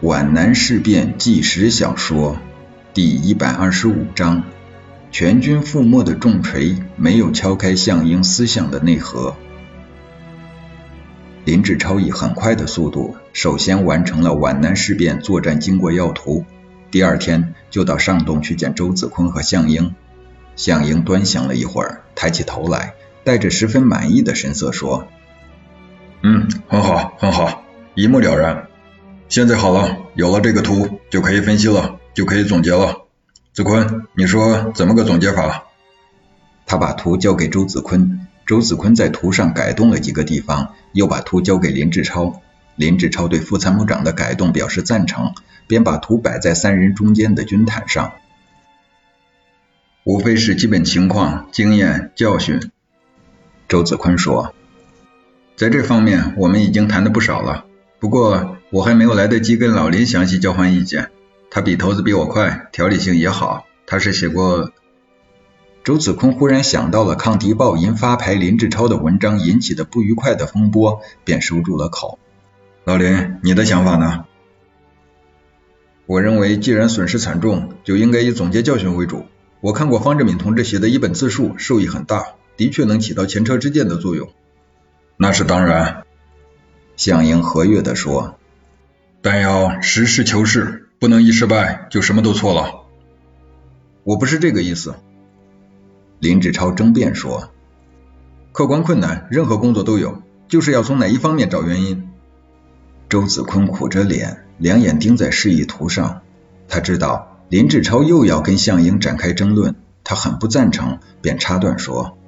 皖南事变纪实小说第一百二十五章：全军覆没的重锤没有敲开项英思想的内核。林志超以很快的速度，首先完成了皖南事变作战经过要图，第二天就到上洞去见周子坤和项英。项英端详了一会儿，抬起头来，带着十分满意的神色说：“嗯，很好，很好，一目了然。”现在好了，有了这个图就可以分析了，就可以总结了。子坤，你说怎么个总结法？他把图交给周子坤，周子坤在图上改动了几个地方，又把图交给林志超。林志超对副参谋长的改动表示赞成，便把图摆在三人中间的军毯上。无非是基本情况、经验、教训。周子坤说，在这方面我们已经谈的不少了。不过我还没有来得及跟老林详细交换意见，他笔头子比我快，条理性也好。他是写过……周子坤忽然想到了《抗敌报》银发牌林志超的文章引起的不愉快的风波，便收住了口。老林，你的想法呢？我认为，既然损失惨重，就应该以总结教训为主。我看过方志敏同志写的一本自述，受益很大，的确能起到前车之鉴的作用。那是当然。向英和悦地说：“但要实事求是，不能一失败就什么都错了。”我不是这个意思。林志超争辩说：“客观困难，任何工作都有，就是要从哪一方面找原因。”周子坤苦着脸，两眼盯在示意图上。他知道林志超又要跟项英展开争论，他很不赞成，便插断说：“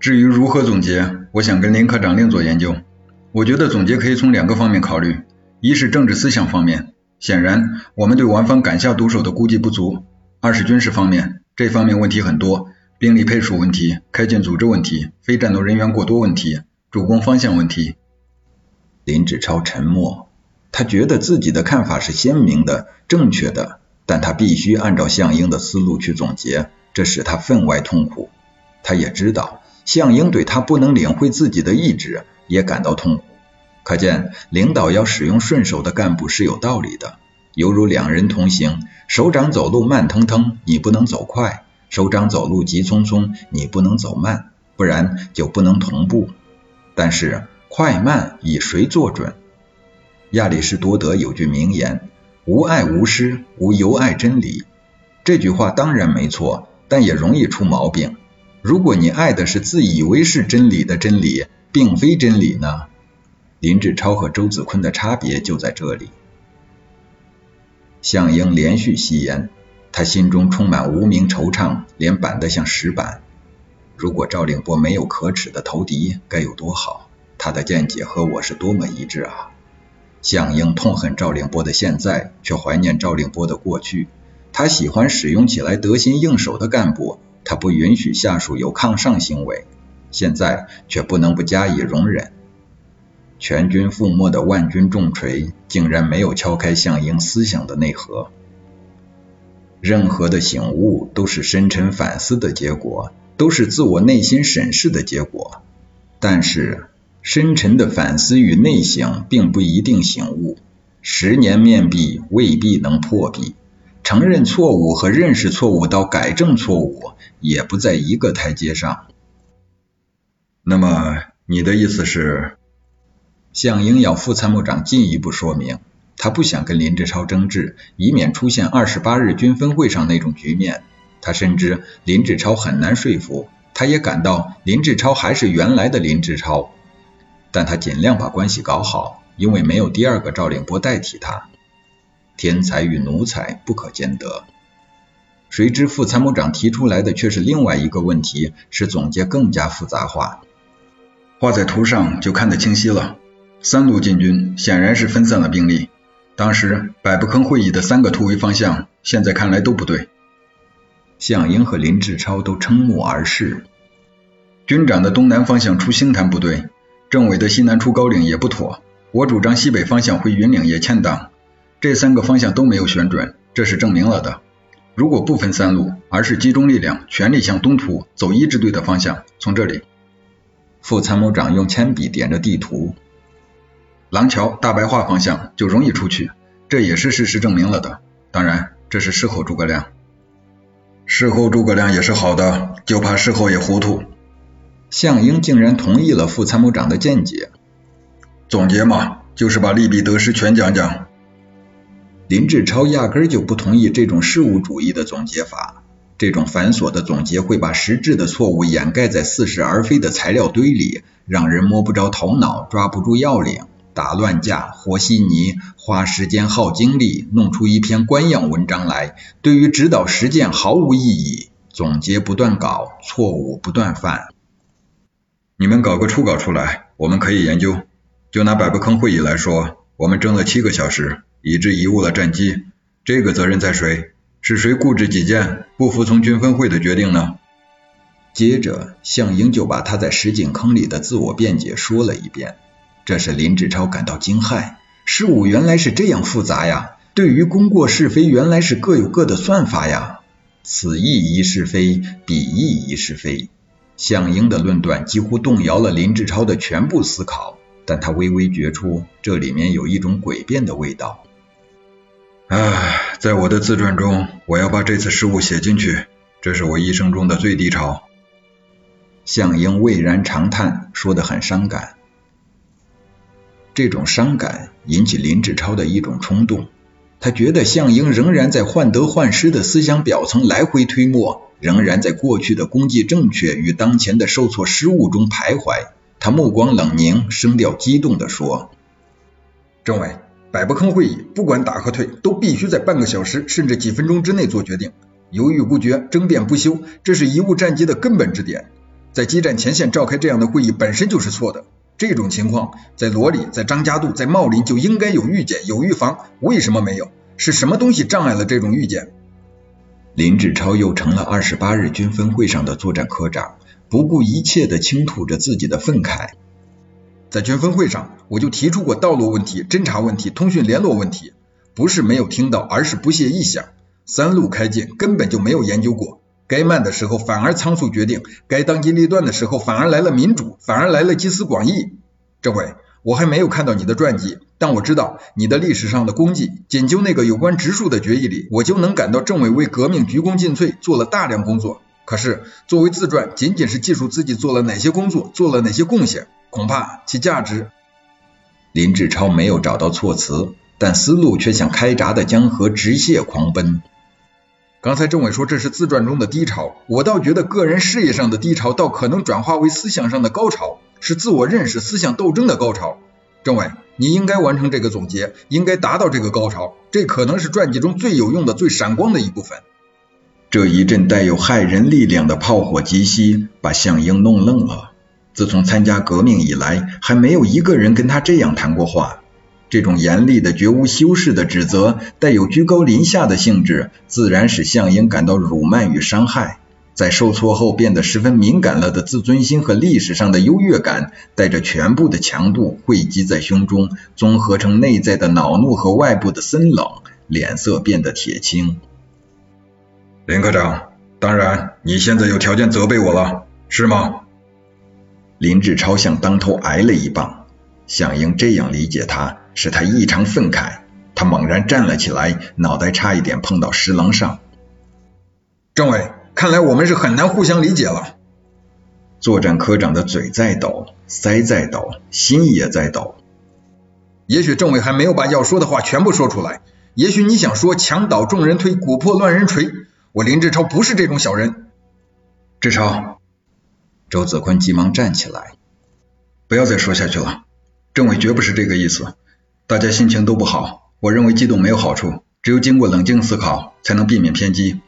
至于如何总结，我想跟林科长另做研究。”我觉得总结可以从两个方面考虑，一是政治思想方面，显然我们对王方敢下毒手的估计不足；二是军事方面，这方面问题很多，兵力配属问题、开建组织问题、非战斗人员过多问题、主攻方向问题。林志超沉默，他觉得自己的看法是鲜明的、正确的，但他必须按照项英的思路去总结，这使他分外痛苦。他也知道项英对他不能领会自己的意志。也感到痛苦，可见领导要使用顺手的干部是有道理的。犹如两人同行，首长走路慢腾腾，你不能走快；首长走路急匆匆，你不能走慢，不然就不能同步。但是快慢以谁做准？亚里士多德有句名言：“无爱无师，无由爱真理。”这句话当然没错，但也容易出毛病。如果你爱的是自以为是真理的真理，并非真理呢？林志超和周子坤的差别就在这里。项英连续吸烟，他心中充满无名惆怅，脸板得像石板。如果赵令波没有可耻的投敌，该有多好！他的见解和我是多么一致啊！项英痛恨赵令波的现在，却怀念赵令波的过去。他喜欢使用起来得心应手的干部，他不允许下属有抗上行为。现在却不能不加以容忍。全军覆没的万军重锤，竟然没有敲开项英思想的内核。任何的醒悟都是深沉反思的结果，都是自我内心审视的结果。但是，深沉的反思与内省并不一定醒悟。十年面壁未必能破壁。承认错误和认识错误到改正错误，也不在一个台阶上。那么你的意思是，向英要副参谋长进一步说明，他不想跟林志超争执，以免出现二十八日军分会上那种局面。他深知林志超很难说服，他也感到林志超还是原来的林志超，但他尽量把关系搞好，因为没有第二个赵令波代替他。天才与奴才不可兼得。谁知副参谋长提出来的却是另外一个问题，使总结更加复杂化。画在图上就看得清晰了。三路进军显然是分散了兵力。当时百步坑会议的三个突围方向，现在看来都不对。项英和林志超都瞠目而视。军长的东南方向出星潭不对，政委的西南出高岭也不妥。我主张西北方向回云岭也欠当。这三个方向都没有选准，这是证明了的。如果不分三路，而是集中力量，全力向东突，走一支队的方向，从这里。副参谋长用铅笔点着地图，廊桥大白话方向就容易出去，这也是事实证明了的。当然，这是事后诸葛亮。事后诸葛亮也是好的，就怕事后也糊涂。项英竟然同意了副参谋长的见解。总结嘛，就是把利弊得失全讲讲。林志超压根就不同意这种事物主义的总结法，这种繁琐的总结会把实质的错误掩盖在似是而非的材料堆里，让人摸不着头脑，抓不住要领，打乱架，和稀泥，花时间耗精力，弄出一篇官样文章来，对于指导实践毫无意义。总结不断搞，错误不断犯。你们搞个初稿出来，我们可以研究。就拿百步坑会议来说，我们争了七个小时。以致贻误了战机，这个责任在谁？是谁固执己见，不服从军分会的决定呢？接着，项英就把他在石井坑里的自我辩解说了一遍。这使林志超感到惊骇，事物原来是这样复杂呀！对于功过是非，原来是各有各的算法呀！此意一是非，彼意一是非。项英的论断几乎动摇了林志超的全部思考，但他微微觉出这里面有一种诡辩的味道。唉，在我的自传中，我要把这次失误写进去。这是我一生中的最低潮。项英巍然长叹，说得很伤感。这种伤感引起林志超的一种冲动，他觉得项英仍然在患得患失的思想表层来回推磨，仍然在过去的功绩正确与当前的受挫失误中徘徊。他目光冷凝，声调激动地说：“政委。”百步坑会议，不管打和退，都必须在半个小时甚至几分钟之内做决定。犹豫不决，争辩不休，这是贻误战机的根本之点。在激战前线召开这样的会议本身就是错的。这种情况在罗里、在张家渡、在茂林就应该有预检、有预防，为什么没有？是什么东西障碍了这种预检？林志超又成了二十八日军分会上的作战科长，不顾一切地倾吐着自己的愤慨。在军分会上，我就提出过道路问题、侦察问题、通讯联络问题，不是没有听到，而是不屑一想。三路开进根本就没有研究过，该慢的时候反而仓促决定，该当机立断的时候反而来了民主，反而来了集思广益。政委，我还没有看到你的传记，但我知道你的历史上的功绩。仅就那个有关植树的决议里，我就能感到政委为革命鞠躬尽瘁，做了大量工作。可是作为自传，仅仅是记述自己做了哪些工作，做了哪些贡献。恐怕其价值。林志超没有找到措辞，但思路却像开闸的江河直泻狂奔。刚才政委说这是自传中的低潮，我倒觉得个人事业上的低潮，倒可能转化为思想上的高潮，是自我认识、思想斗争的高潮。政委，你应该完成这个总结，应该达到这个高潮，这可能是传记中最有用的、最闪光的一部分。这一阵带有骇人力量的炮火急袭，把项英弄愣了。自从参加革命以来，还没有一个人跟他这样谈过话。这种严厉的、绝无修饰的指责，带有居高临下的性质，自然使项英感到辱骂与伤害。在受挫后变得十分敏感了的自尊心和历史上的优越感，带着全部的强度汇集在胸中，综合成内在的恼怒和外部的森冷，脸色变得铁青。林科长，当然，你现在有条件责备我了，是吗？林志超向当头挨了一棒，向英这样理解他，使他异常愤慨。他猛然站了起来，脑袋差一点碰到石棱上。政委，看来我们是很难互相理解了。作战科长的嘴在抖，腮在抖，心也在抖。也许政委还没有把要说的话全部说出来。也许你想说“墙倒众人推，鼓破乱人锤”。我林志超不是这种小人。志超。周子坤急忙站起来，不要再说下去了。政委绝不是这个意思。大家心情都不好，我认为激动没有好处，只有经过冷静思考，才能避免偏激。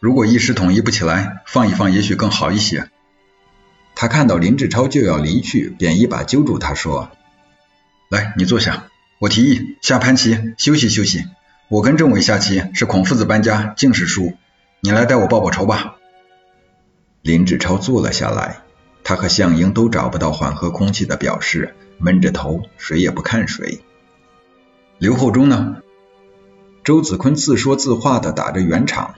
如果一时统一不起来，放一放也许更好一些。他看到林志超就要离去，便一把揪住他说：“来，你坐下。我提议下盘棋，休息休息。我跟政委下棋是孔夫子搬家，净是输。你来带我报报仇吧。”林志超坐了下来，他和向英都找不到缓和空气的表示，闷着头，谁也不看谁。刘厚忠呢？周子坤自说自话的打着圆场。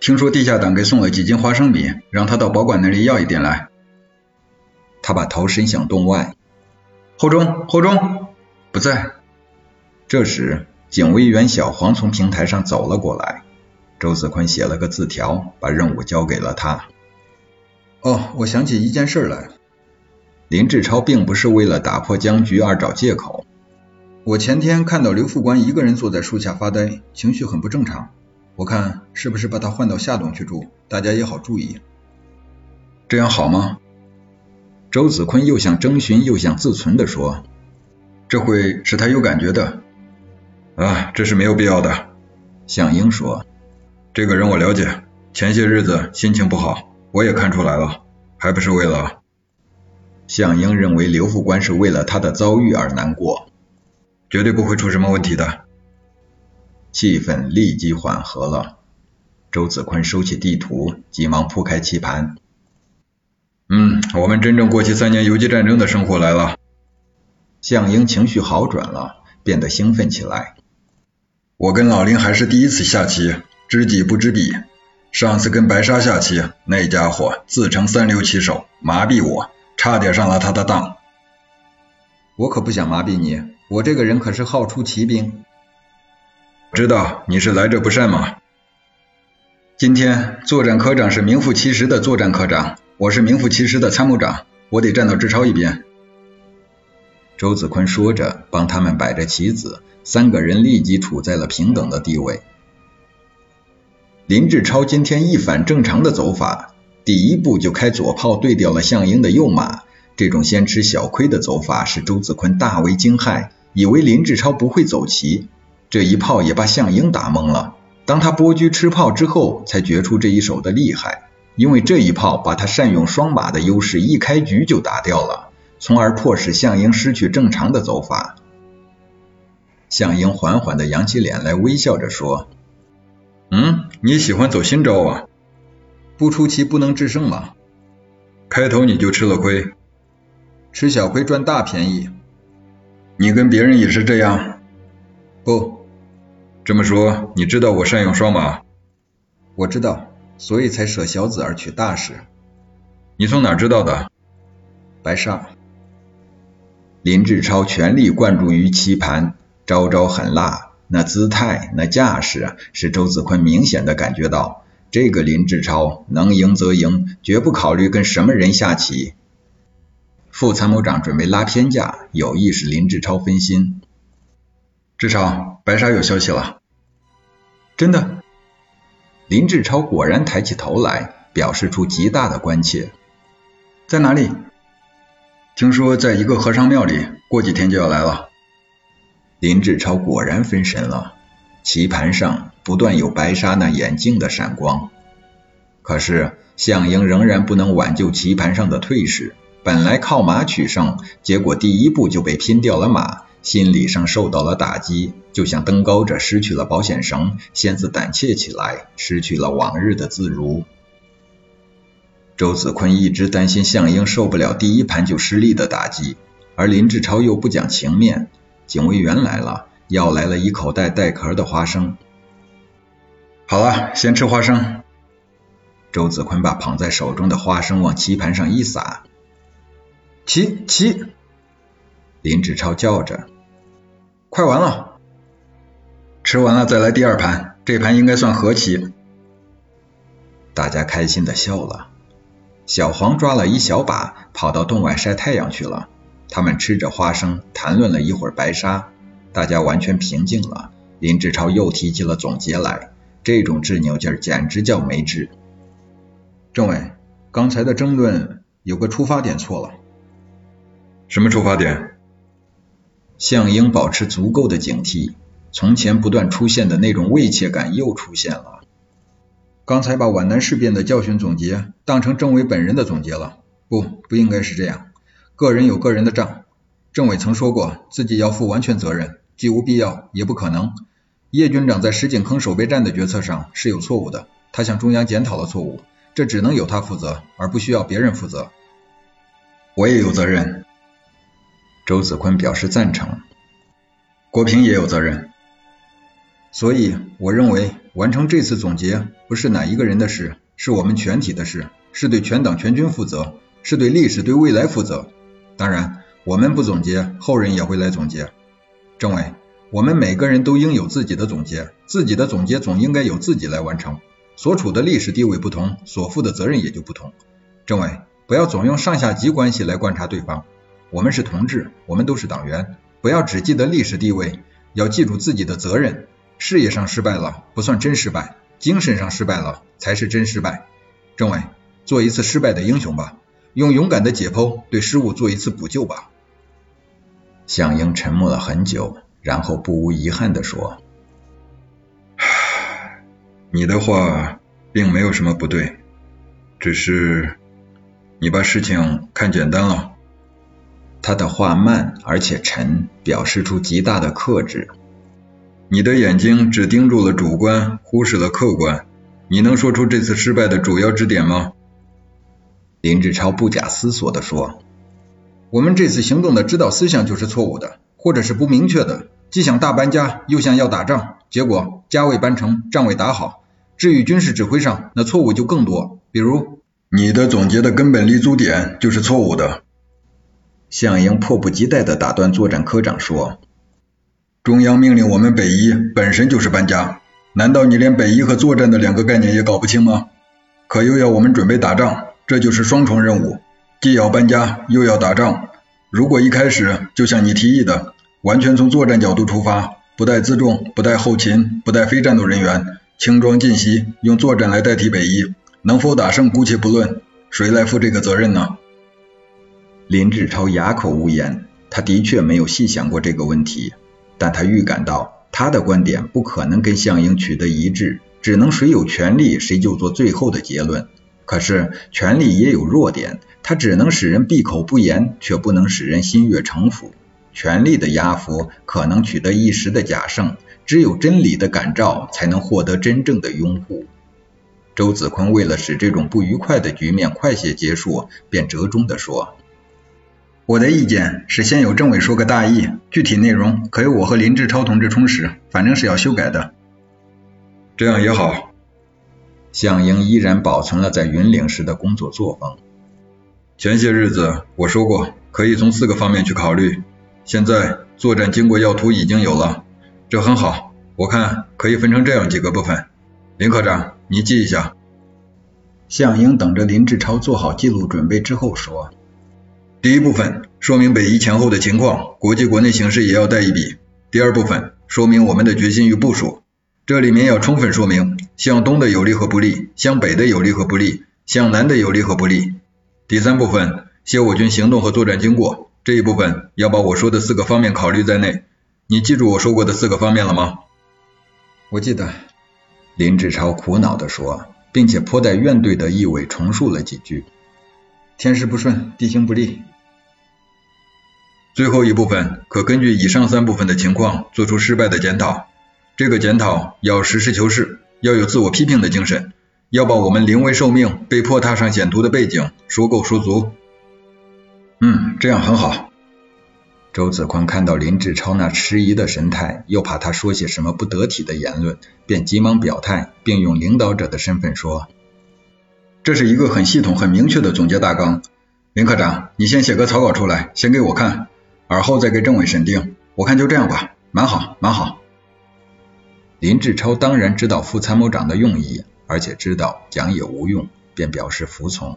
听说地下党给送了几斤花生米，让他到保管那里要一点来。他把头伸向洞外。厚忠，厚忠不在。这时，警卫员小黄从平台上走了过来，周子坤写了个字条，把任务交给了他。哦，我想起一件事来。林志超并不是为了打破僵局而找借口。我前天看到刘副官一个人坐在树下发呆，情绪很不正常。我看是不是把他换到下洞去住，大家也好注意。这样好吗？周子坤又想征询又想自存的说：“这会使他有感觉的。”啊，这是没有必要的。向英说：“这个人我了解，前些日子心情不好，我也看出来了，还不是为了……”向英认为刘副官是为了他的遭遇而难过，绝对不会出什么问题的。气氛立即缓和了。周子坤收起地图，急忙铺开棋盘。嗯，我们真正过起三年游击战争的生活来了。向英情绪好转了，变得兴奋起来。我跟老林还是第一次下棋，知己不知彼。上次跟白沙下棋，那家伙自称三流棋手，麻痹我，差点上了他的当。我可不想麻痹你，我这个人可是好出奇兵。知道你是来者不善嘛。今天作战科长是名副其实的作战科长。我是名副其实的参谋长，我得站到志超一边。周子坤说着，帮他们摆着棋子，三个人立即处在了平等的地位。林志超今天一反正常的走法，第一步就开左炮对掉了项英的右马，这种先吃小亏的走法使周子坤大为惊骇，以为林志超不会走棋，这一炮也把项英打懵了。当他拨车吃炮之后，才觉出这一手的厉害。因为这一炮把他善用双马的优势一开局就打掉了，从而迫使项英失去正常的走法。项英缓缓地扬起脸来，微笑着说：“嗯，你喜欢走新招啊？不出奇不能制胜嘛。开头你就吃了亏，吃小亏赚大便宜。你跟别人也是这样？不，这么说你知道我善用双马？我知道。”所以才舍小子而取大事。你从哪知道的？白沙。林志超全力灌注于棋盘，招招狠辣，那姿态、那架势，使周子坤明显的感觉到，这个林志超能赢则赢，绝不考虑跟什么人下棋。副参谋长准备拉偏架，有意使林志超分心。志超，白沙有消息了。真的？林志超果然抬起头来，表示出极大的关切。在哪里？听说在一个和尚庙里，过几天就要来了。林志超果然分神了，棋盘上不断有白沙那眼镜的闪光。可是项英仍然不能挽救棋盘上的退势，本来靠马取胜，结果第一步就被拼掉了马。心理上受到了打击，就像登高者失去了保险绳，先自胆怯起来，失去了往日的自如。周子坤一直担心项英受不了第一盘就失利的打击，而林志超又不讲情面。警卫员来了，要来了一口袋带壳的花生。好了，先吃花生。周子坤把捧在手中的花生往棋盘上一撒，棋棋。林志超叫着：“快完了，吃完了再来第二盘，这盘应该算和棋。”大家开心的笑了。小黄抓了一小把，跑到洞外晒太阳去了。他们吃着花生，谈论了一会儿白沙，大家完全平静了。林志超又提起了总结来，这种执拗劲儿简直叫没治。政委，刚才的争论有个出发点错了。什么出发点？项英保持足够的警惕，从前不断出现的那种畏怯感又出现了。刚才把皖南事变的教训总结当成政委本人的总结了，不，不应该是这样。个人有个人的账，政委曾说过自己要负完全责任，既无必要也不可能。叶军长在石井坑守备战的决策上是有错误的，他向中央检讨了错误，这只能由他负责，而不需要别人负责。我也有责任。周子坤表示赞成，国平也有责任，所以我认为完成这次总结不是哪一个人的事，是我们全体的事，是对全党全军负责，是对历史对未来负责。当然，我们不总结，后人也会来总结。政委，我们每个人都应有自己的总结，自己的总结总应该由自己来完成。所处的历史地位不同，所负的责任也就不同。政委，不要总用上下级关系来观察对方。我们是同志，我们都是党员，不要只记得历史地位，要记住自己的责任。事业上失败了不算真失败，精神上失败了才是真失败。政委，做一次失败的英雄吧，用勇敢的解剖对失误做一次补救吧。向英沉默了很久。然后不无遗憾地说：“ 你的话并没有什么不对，只是你把事情看简单了。”他的话慢而且沉，表示出极大的克制。你的眼睛只盯住了主观，忽视了客观。你能说出这次失败的主要支点吗？林志超不假思索地说：“我们这次行动的指导思想就是错误的。”或者是不明确的，既想大搬家，又想要打仗，结果家未搬成，仗未打好。至于军事指挥上，那错误就更多。比如，你的总结的根本立足点就是错误的。项英迫不及待地打断作战科长说：“中央命令我们北一本身就是搬家，难道你连北一和作战的两个概念也搞不清吗？可又要我们准备打仗，这就是双重任务，既要搬家又要打仗。”如果一开始就像你提议的，完全从作战角度出发，不带辎重，不带后勤，不带非战斗人员，轻装进袭，用作战来代替北一，能否打胜姑且不论，谁来负这个责任呢？林志超哑口无言，他的确没有细想过这个问题，但他预感到他的观点不可能跟项英取得一致，只能谁有权利谁就做最后的结论。可是权力也有弱点，它只能使人闭口不言，却不能使人心悦诚服。权力的压服可能取得一时的假胜，只有真理的感召才能获得真正的拥护。周子坤为了使这种不愉快的局面快些结束，便折中地说：“我的意见是先有政委说个大意，具体内容可由我和林志超同志充实，反正是要修改的。这样也好。”项英依然保存了在云岭时的工作作风。前些日子我说过，可以从四个方面去考虑。现在作战经过要图已经有了，这很好。我看可以分成这样几个部分。林科长，你记一下。项英等着林志超做好记录准备之后说：第一部分说明北移前后的情况，国际国内形势也要带一笔。第二部分说明我们的决心与部署。这里面要充分说明向东的有利和不利，向北的有利和不利，向南的有利和不利。第三部分写我军行动和作战经过，这一部分要把我说的四个方面考虑在内。你记住我说过的四个方面了吗？我记得。林志超苦恼地说，并且颇带怨怼的意味重述了几句：天时不顺，地形不利。最后一部分可根据以上三部分的情况做出失败的检讨。这个检讨要实事求是，要有自我批评的精神，要把我们临危受命、被迫踏上险途的背景说够说足。嗯，这样很好。周子宽看到林志超那迟疑的神态，又怕他说些什么不得体的言论，便急忙表态，并用领导者的身份说：“这是一个很系统、很明确的总结大纲。林科长，你先写个草稿出来，先给我看，而后再给政委审定。我看就这样吧，蛮好，蛮好。”林志超当然知道副参谋长的用意，而且知道讲也无用，便表示服从。